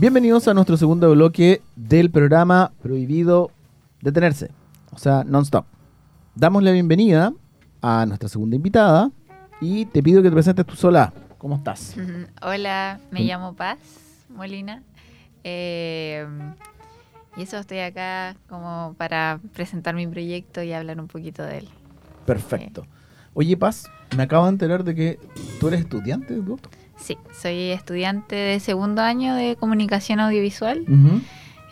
Bienvenidos a nuestro segundo bloque del programa Prohibido Detenerse, o sea, non-stop. Damos la bienvenida a nuestra segunda invitada y te pido que te presentes tú sola. ¿Cómo estás? Hola, me llamo Paz Molina. Eh, y eso estoy acá como para presentar mi proyecto y hablar un poquito de él. Perfecto. Oye, Paz, me acabo de enterar de que tú eres estudiante de. Sí, soy estudiante de segundo año de comunicación audiovisual.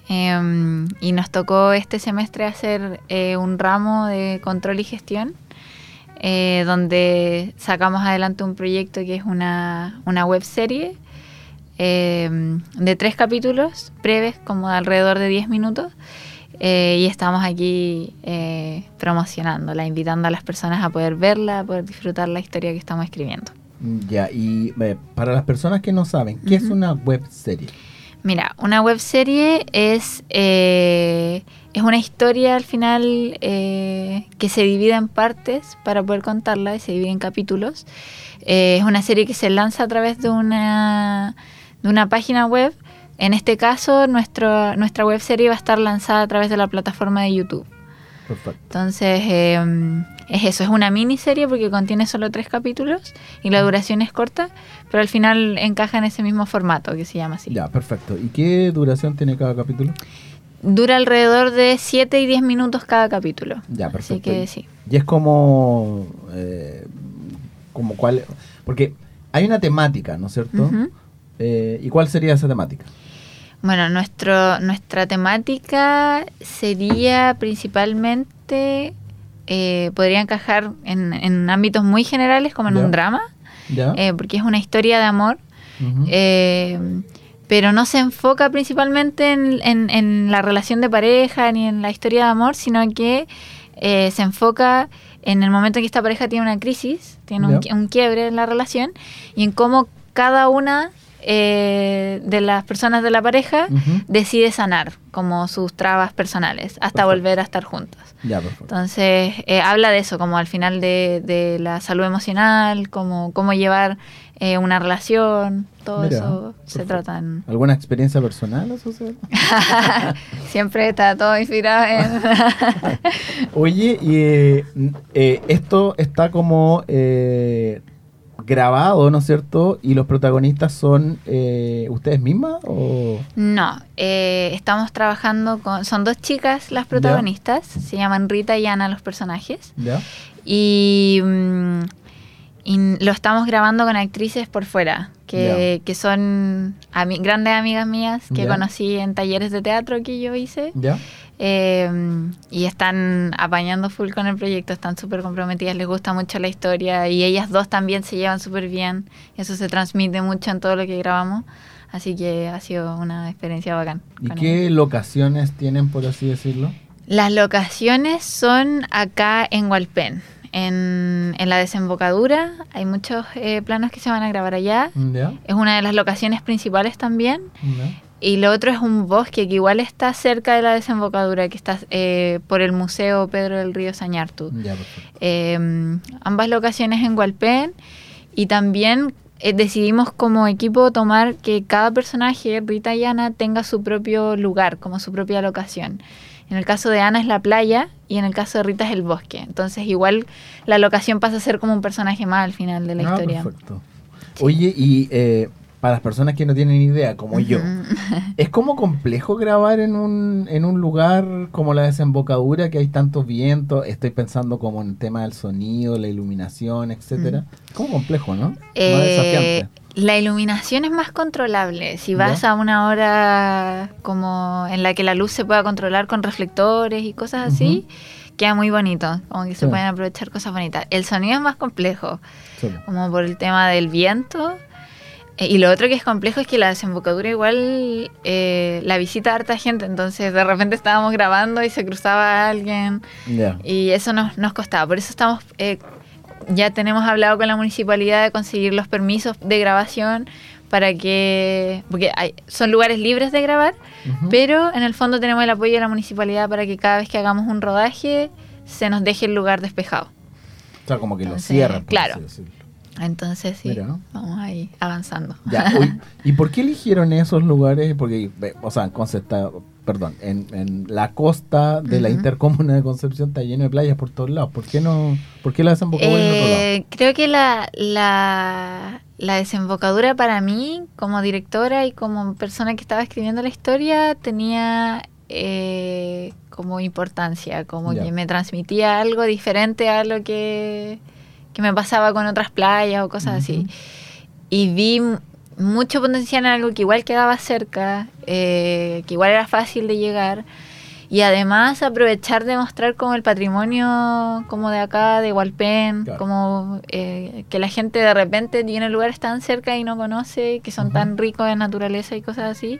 Em, y nos tocó este semestre hacer eh, un ramo de control y gestión, eh, donde sacamos adelante un proyecto que es una, una web serie em, de tres capítulos breves, como de alrededor de 10 minutos. Eh, y estamos aquí promocionándola, invitando a las personas a poder verla, a poder disfrutar la historia que estamos escribiendo. Ya, y para las personas que no saben, ¿qué es una web serie? Mira, una web serie es, eh, es una historia al final eh, que se divide en partes para poder contarla y se divide en capítulos. Eh, es una serie que se lanza a través de una, de una página web. En este caso, nuestro, nuestra web serie va a estar lanzada a través de la plataforma de YouTube. Perfecto. Entonces, es eso, es una miniserie porque contiene solo tres capítulos y la duración es corta, pero al final encaja en ese mismo formato que se llama así. Ya, perfecto. ¿Y qué duración tiene cada capítulo? Dura alrededor de 7 y 10 minutos cada capítulo. Ya, perfecto. Así que sí. Y es como, eh, como cuál, porque hay una temática, ¿no es cierto? Eh, ¿Y cuál sería esa temática? Bueno, nuestro, nuestra temática sería principalmente eh, podría encajar en, ámbitos muy generales como en un drama, eh, porque es una historia de amor, eh, pero no se enfoca principalmente en, la relación de pareja ni en la historia de amor, sino que se enfoca en el momento en que esta pareja tiene una crisis, tiene un, quiebre en la relación y en cómo cada una eh, de las personas de la pareja decide sanar como sus trabas personales hasta volver a estar juntos. Entonces, eh, habla de eso, como al final de, la salud emocional, como cómo llevar eh, una relación, todo eso se trata en... ¿Alguna experiencia personal eso Siempre está todo inspirado en... Oye, y esto está como grabado, ¿no es cierto? ¿Y los protagonistas son eh, ustedes mismas? O? No, eh, estamos trabajando con... Son dos chicas las protagonistas, se llaman Rita y Ana los personajes. ¿Ya? Y, mm, lo estamos grabando con actrices por fuera, que, que son grandes amigas mías que conocí en talleres de teatro que yo hice. ¿Ya? Em, y están apañando full con el proyecto, están súper comprometidas, les gusta mucho la historia y ellas dos también se llevan súper bien. Eso se transmite mucho en todo lo que grabamos. Así que ha sido una experiencia bacán. ¿Y qué locaciones tienen, por así decirlo? Las locaciones son acá en Hualpén, en, en la desembocadura. Hay muchos eh, planos que se van a grabar allá. Es una de las locaciones principales también. Y lo otro es un bosque que igual está cerca de la desembocadura, que está eh, por el Museo Pedro del Río Sañartu. Em, ambas locaciones en Hualpén. Y también eh, decidimos como equipo tomar que cada personaje, Rita y Ana, tenga su propio lugar, como su propia locación. En el caso de Ana es la playa y en el caso de Rita es el bosque. Entonces igual la locación pasa a ser como un personaje más al final de la ah, historia. Perfecto. Oye, y eh, para las personas que no tienen idea, como yo, ¿es como complejo grabar en un, en un lugar como la desembocadura, que hay tantos vientos? Estoy pensando como en el tema del sonido, la iluminación, etcétera. Como complejo, ¿no? Eh, la iluminación es más controlable. Si vas a una hora como en la que la luz se pueda controlar con reflectores y cosas así, queda muy bonito. Como que se pueden aprovechar cosas bonitas. El sonido es más complejo, como por el tema del viento y lo otro que es complejo es que la desembocadura igual eh, la visita harta gente, entonces de repente estábamos grabando y se cruzaba alguien y eso nos, nos costaba. Por eso estamos, eh, ya tenemos hablado con la municipalidad de conseguir los permisos de grabación para que, porque hay, son lugares libres de grabar, pero en el fondo tenemos el apoyo de la municipalidad para que cada vez que hagamos un rodaje se nos deje el lugar despejado. O sea, como que lo cierran. Claro. Entonces sí, vamos ahí avanzando. ¿Y por qué eligieron esos lugares? Porque, o sea, Concepta, perdón, en, la costa de la intercomuna de Concepción está lleno de playas por todos lados. ¿Por qué no? ¿Por qué la desembocadura en otro lado? Eh, creo que la, la, la desembocadura para mí, como directora y como persona que estaba escribiendo la historia, tenía eh, como importancia, como que me transmitía algo diferente a lo que que me pasaba con otras playas o cosas así. Y vi mucho potencial en algo que igual quedaba cerca, eh, que igual era fácil de llegar. Y además aprovechar de mostrar como el patrimonio como de acá, de Hualpén, como eh, que la gente de repente tiene lugares tan cerca y no conoce, que son tan ricos en naturaleza y cosas así,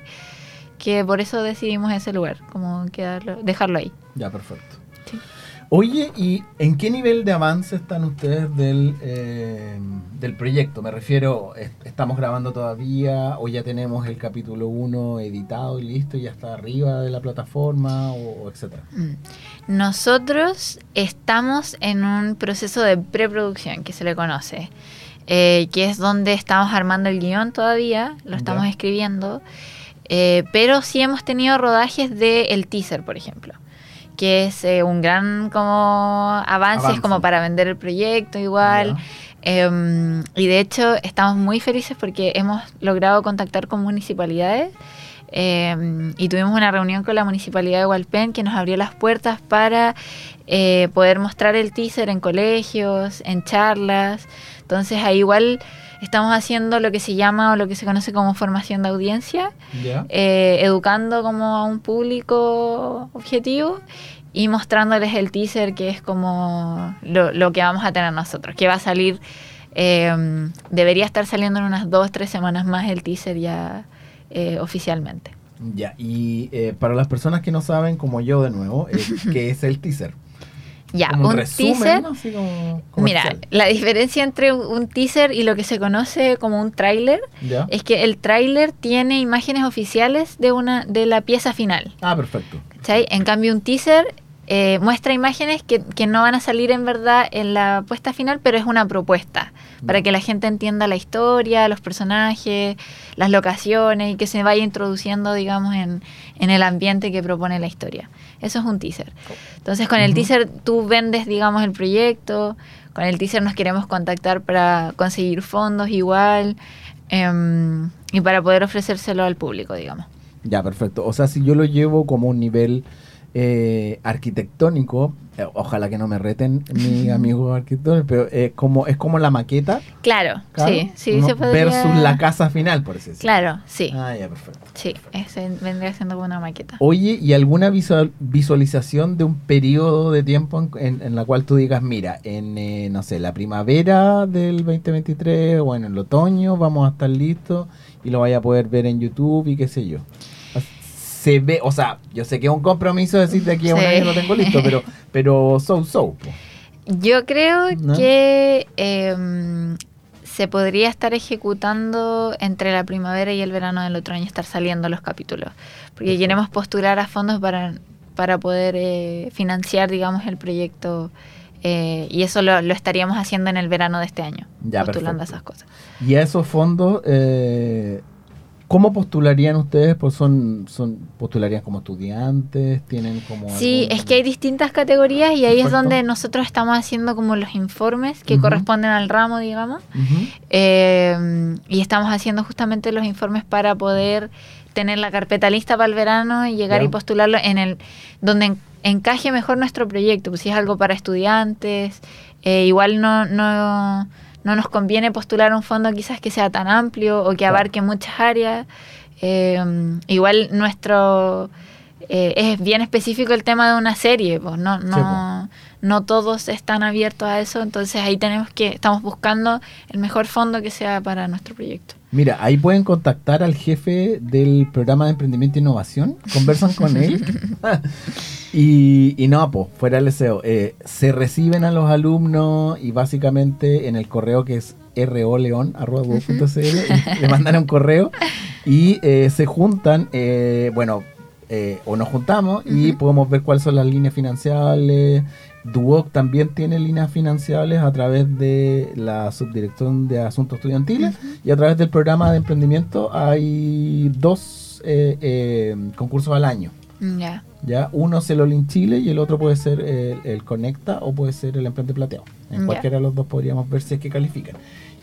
que por eso decidimos ese lugar, como quedarlo, dejarlo ahí. Ya, perfecto. Oye, ¿y en qué nivel de avance están ustedes del, eh, del proyecto? Me refiero, ¿estamos grabando todavía o ya tenemos el capítulo 1 editado y listo y ya está arriba de la plataforma o, etcétera? Mm. Nosotros estamos en un proceso de preproducción que se le conoce, eh, que es donde estamos armando el guion todavía, lo estamos escribiendo, eh, pero sí hemos tenido rodajes del teaser, por ejemplo que es eh, un gran como avance, como para vender el proyecto igual. Em, y de hecho estamos muy felices porque hemos logrado contactar con municipalidades em, y tuvimos una reunión con la municipalidad de Hualpén que nos abrió las puertas para eh, poder mostrar el teaser en colegios, en charlas. Entonces ahí igual estamos haciendo lo que se llama o lo que se conoce como formación de audiencia, eh, educando como a un público objetivo y mostrándoles el teaser que es como lo, que vamos a tener nosotros, que va a salir, eh, debería estar saliendo en unas dos, tres semanas más el teaser ya eh, oficialmente. Ya, y para las personas que no saben, como yo de nuevo, ¿qué es el teaser? Ya, un, teaser. mira, la diferencia entre un teaser y lo que se conoce como un tráiler es que el tráiler tiene imágenes oficiales de una de la pieza final. Ah, perfecto. En cambio, un teaser eh, muestra imágenes que, que, no van a salir en verdad en la puesta final, pero es una propuesta para que la gente entienda la historia, los personajes, las locaciones y que se vaya introduciendo, digamos, en, en el ambiente que propone la historia. Eso es un teaser. Entonces, con el teaser tú vendes, digamos, el proyecto, con el teaser nos queremos contactar para conseguir fondos igual em, y para poder ofrecérselo al público, digamos. Ya, perfecto. O sea, si yo lo llevo como un nivel eh, arquitectónico, eh, ojalá que no me reten mi amigo arquitecto, pero es como, es como la maqueta. Claro, sí, sí, se Versus la casa final, por eso. Claro, sí. Ah, ya, perfecto. Sí, vendría siendo como una maqueta. Oye, ¿y alguna visualización de un periodo de tiempo en, la cual tú digas, mira, en, eh, no sé, la primavera del 2023 o en el otoño vamos a estar listos y lo vaya a poder ver en YouTube y qué sé yo? Se ve, o sea, yo sé que es un compromiso decir de aquí a un año lo tengo listo, pero, pero so so. Yo creo que em, se podría estar ejecutando entre la primavera y el verano del otro año, estar saliendo los capítulos, porque queremos postular a fondos para, para poder eh, financiar, digamos, el proyecto. Eh, y eso lo, estaríamos haciendo en el verano de este año, postulando esas cosas. Y a esos fondos, eh, ¿Cómo postularían ustedes? Pues son, son postularían como estudiantes, tienen como Sí, es que hay distintas categorías y ahí es donde nosotros estamos haciendo como los informes que corresponden al ramo, digamos. Eh, y estamos haciendo justamente los informes para poder tener la carpeta lista para el verano y llegar y postularlo en el donde encaje mejor nuestro proyecto. Pues si es algo para estudiantes, eh, igual no, no no nos conviene postular un fondo quizás que sea tan amplio o que abarque muchas áreas. Eh, igual nuestro eh, es bien específico el tema de una serie, pues no, no, no todos están abiertos a eso, entonces ahí tenemos que, estamos buscando el mejor fondo que sea para nuestro proyecto. Mira, ahí pueden contactar al jefe del programa de emprendimiento e innovación, conversan con él. y, y, no, pues, fuera el deseo. Eh, se reciben a los alumnos y básicamente en el correo que es roleon.cl, le mandan un correo y eh, se juntan, eh, bueno, eh, o nos juntamos y podemos ver cuáles son las líneas financiables. Duoc también tiene líneas financiables a través de la Subdirección de Asuntos Estudiantiles y a través del programa de emprendimiento hay dos eh, eh, concursos al año. Ya. ¿ya? Uno es el All Chile y el otro puede ser el, Conecta o puede ser el Emprende Plateado. En cualquiera de los dos podríamos ver si es que califican.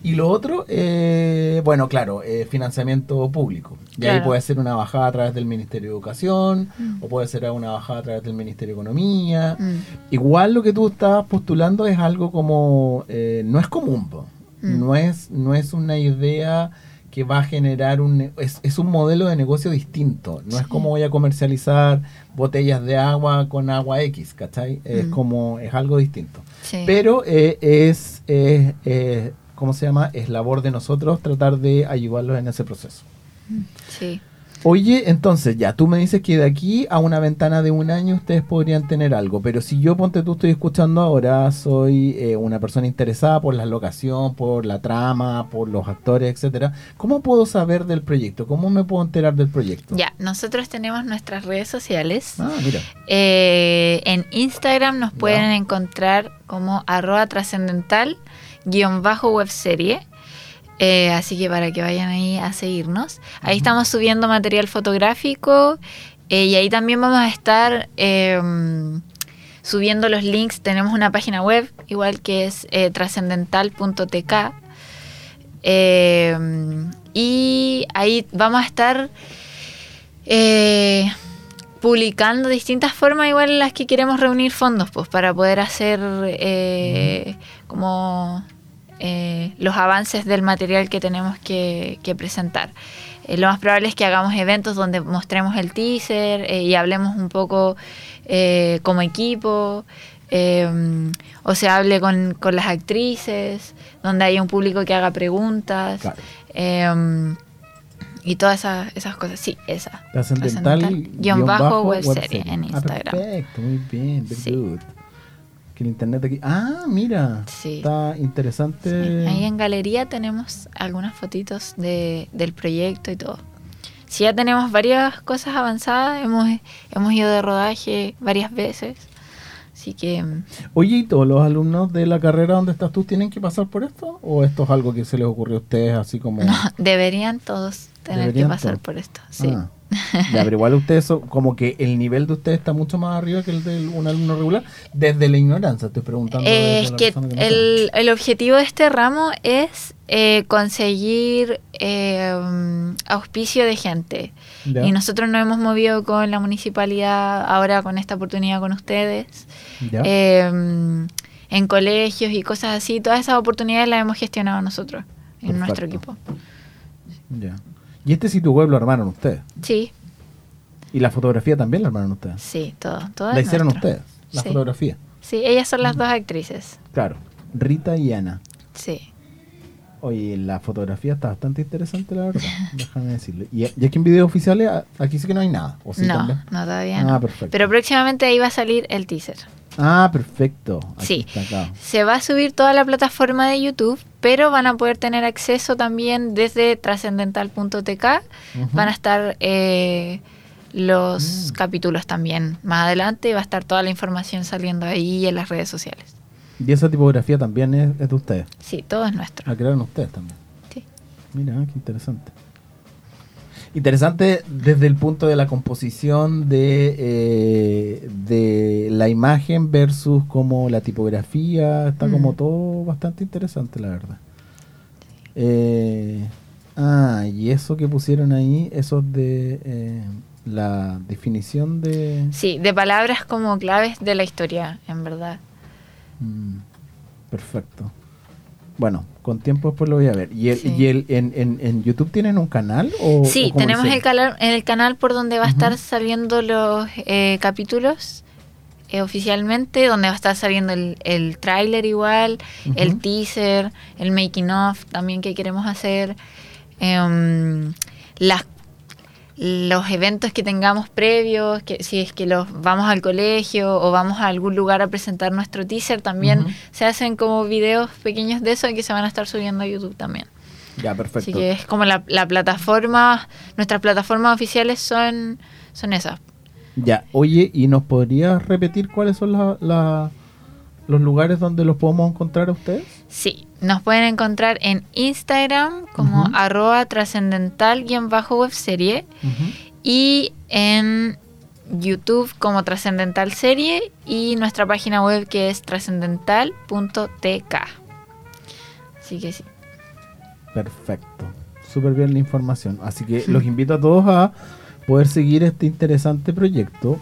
Y lo otro, eh, bueno, claro, eh, financiamiento público. Y ahí puede ser una bajada a través del Ministerio de Educación mm. o puede ser una bajada a través del Ministerio de Economía. Mm. Igual lo que tú estabas postulando es algo como, eh, no es común, mm. no, es, no es una idea que va a generar un... Es, es un modelo de negocio distinto. No es como voy a comercializar botellas de agua con agua X, ¿cachai? Es como... Es algo distinto. Pero es... es ¿cómo se llama? Es labor de nosotros tratar de ayudarlos en ese proceso. Sí. Oye, entonces ya, tú me dices que de aquí a una ventana de un año ustedes podrían tener algo, pero si yo, ponte tú, estoy escuchando ahora, soy eh, una persona interesada por la locación, por la trama, por los actores, etcétera, ¿cómo puedo saber del proyecto? ¿Cómo me puedo enterar del proyecto? Ya, nosotros tenemos nuestras redes sociales. Ah, mira. Eh, en Instagram nos pueden encontrar como arroba trascendental guion bajo. Eh, así que para que vayan ahí a seguirnos. Ahí estamos subiendo material fotográfico eh, y ahí también vamos a estar em, subiendo los links. Tenemos una página web, igual que es eh, trascendental.tk. Y ahí vamos a estar publicando distintas formas igual en las que queremos reunir fondos pues para poder hacer como eh, los avances del material que tenemos que, presentar. Eh, lo más probable es que hagamos eventos donde mostremos el teaser eh, y hablemos un poco como equipo, o se hable con, las actrices, donde haya un público que haga preguntas. y todas esas, esas cosas. Sí, esa. Trascendental. Guión bajo, web, serie, en ah, Instagram. perfecto, muy bien, very que el internet aquí. Ah, mira. Sí. Está interesante. Ahí en galería tenemos algunas fotitos de, del proyecto y todo. Sí, ya tenemos varias cosas avanzadas. Hemos, hemos ido de rodaje varias veces. Así que. Mm, Oye, ¿y todos los alumnos de la carrera donde estás tú tienen que pasar por esto? ¿O esto es algo que se les ocurrió a ustedes así como.? No, deberían todos tener que pasar por esto. Sí. Ah. Ya, pero igual ustedes, como que el nivel de ustedes está mucho más arriba que el de un alumno regular, desde la ignorancia, estoy preguntando. es que, el, el, objetivo de este ramo es eh, conseguir eh, auspicio de gente. Y nosotros nos hemos movido con la municipalidad, ahora con esta oportunidad con ustedes, em, en colegios y cosas así. Todas esas oportunidades las hemos gestionado nosotros, en nuestro equipo. Ya. ¿Y este sitio web lo armaron ustedes? Sí. ¿Y la fotografía también la armaron ustedes? Sí, todo. todo ¿La hicieron ustedes? ¿La fotografía? Sí, ellas son las dos actrices. Claro, Rita y Ana. Sí. Oye, la fotografía está bastante interesante, la verdad. Déjame decirlo. Y, aquí en videos oficiales, aquí sí que no hay nada. no, no, todavía ah, perfecto. Pero próximamente ahí va a salir el teaser. Ah, perfecto. sí. Se va a subir toda la plataforma de YouTube, pero van a poder tener acceso también desde trascendental.tk. Van a estar eh, los mm. capítulos también más adelante y va a estar toda la información saliendo ahí en las redes sociales. ¿Y esa tipografía también es, de ustedes? Sí, todo es nuestro. La crearon ustedes también. Sí. Mira, qué interesante. Interesante desde el punto de la composición de, eh, de la imagen versus como la tipografía. Está como mm. todo bastante interesante, la verdad. Eh, ah, y eso que pusieron ahí, eso de eh, la definición de... Sí, de palabras como claves de la historia, en verdad. Mm, perfecto. Bueno, con tiempo después lo voy a ver. ¿Y, el, y el, en, en, YouTube tienen un canal? O, sí, tenemos el, canal, el canal por donde va a estar saliendo los eh, capítulos eh, oficialmente, donde va a estar saliendo el, el tráiler igual, el teaser, el making of también que queremos hacer, eh, las los eventos que tengamos previos, que si es que los vamos al colegio o vamos a algún lugar a presentar nuestro teaser, también se hacen como videos pequeños de eso que se van a estar subiendo a YouTube también. Ya, perfecto. Así que es como la, plataforma, nuestras plataformas oficiales son, son esas. Ya, oye, ¿y nos podrías repetir cuáles son los lugares donde los podemos encontrar a ustedes? Sí, nos pueden encontrar en Instagram como arroba trascendental-webserie y en YouTube como Trascendental Serie y nuestra página web que es trascendental.tk. Así que sí. Perfecto. Súper bien la información. Así que los invito a todos a poder seguir este interesante proyecto.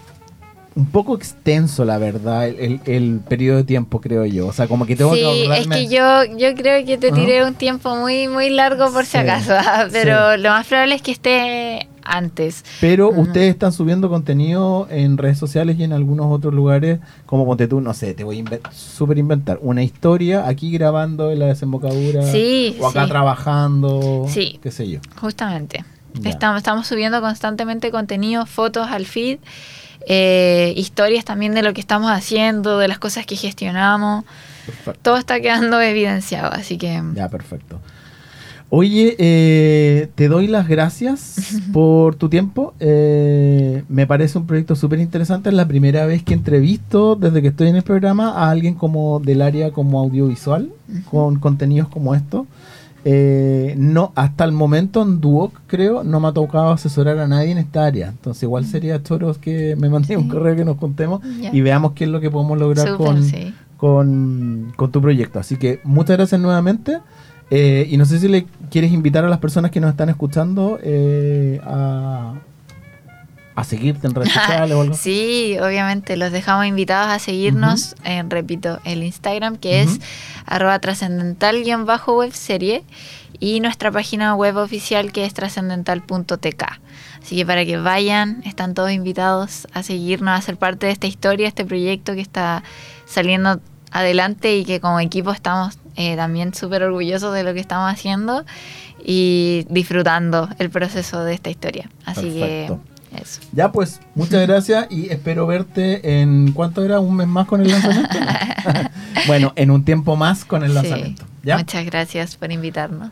Un poco extenso, la verdad, el, el, periodo de tiempo, creo yo. O sea, como que tengo sí, es que yo, yo creo que te tiré un tiempo muy, muy largo por si acaso, pero lo más probable es que esté antes. Pero ustedes están subiendo contenido en redes sociales y en algunos otros lugares, como ponte tú, no sé, te voy a super inventar una historia aquí grabando en la desembocadura sí, o acá trabajando, sí, qué sé yo. Justamente. Estamos, estamos subiendo constantemente contenido, fotos al feed, eh, historias también de lo que estamos haciendo, de las cosas que gestionamos. Todo está quedando evidenciado, así que... Ya, perfecto. Oye, eh, te doy las gracias por tu tiempo. Eh, me parece un proyecto súper interesante. Es la primera vez que entrevisto desde que estoy en el programa a alguien como del área como audiovisual con contenidos como estos. Eh, no, hasta el momento en Duoc, creo, no me ha tocado asesorar a nadie en esta área. Entonces, igual sería choros que me mande un correo que nos contemos y veamos qué es lo que podemos lograr con, con, con tu proyecto. Así que muchas gracias nuevamente. Eh, y no sé si le quieres invitar a las personas que nos están escuchando eh, a, seguirte en redes sociales o algo. Sí, obviamente, los dejamos invitados a seguirnos, en, repito, el Instagram que es arroba trascendental-webserie y nuestra página web oficial que es trascendental.tk. Así que para que vayan, están todos invitados a seguirnos, a ser parte de esta historia, este proyecto que está saliendo adelante y que como equipo estamos eh, también súper orgullosos de lo que estamos haciendo y disfrutando el proceso de esta historia. Así que eso. Ya pues, muchas gracias y espero verte en cuánto era un mes más con el lanzamiento. bueno, en un tiempo más con el lanzamiento. Muchas gracias por invitarnos.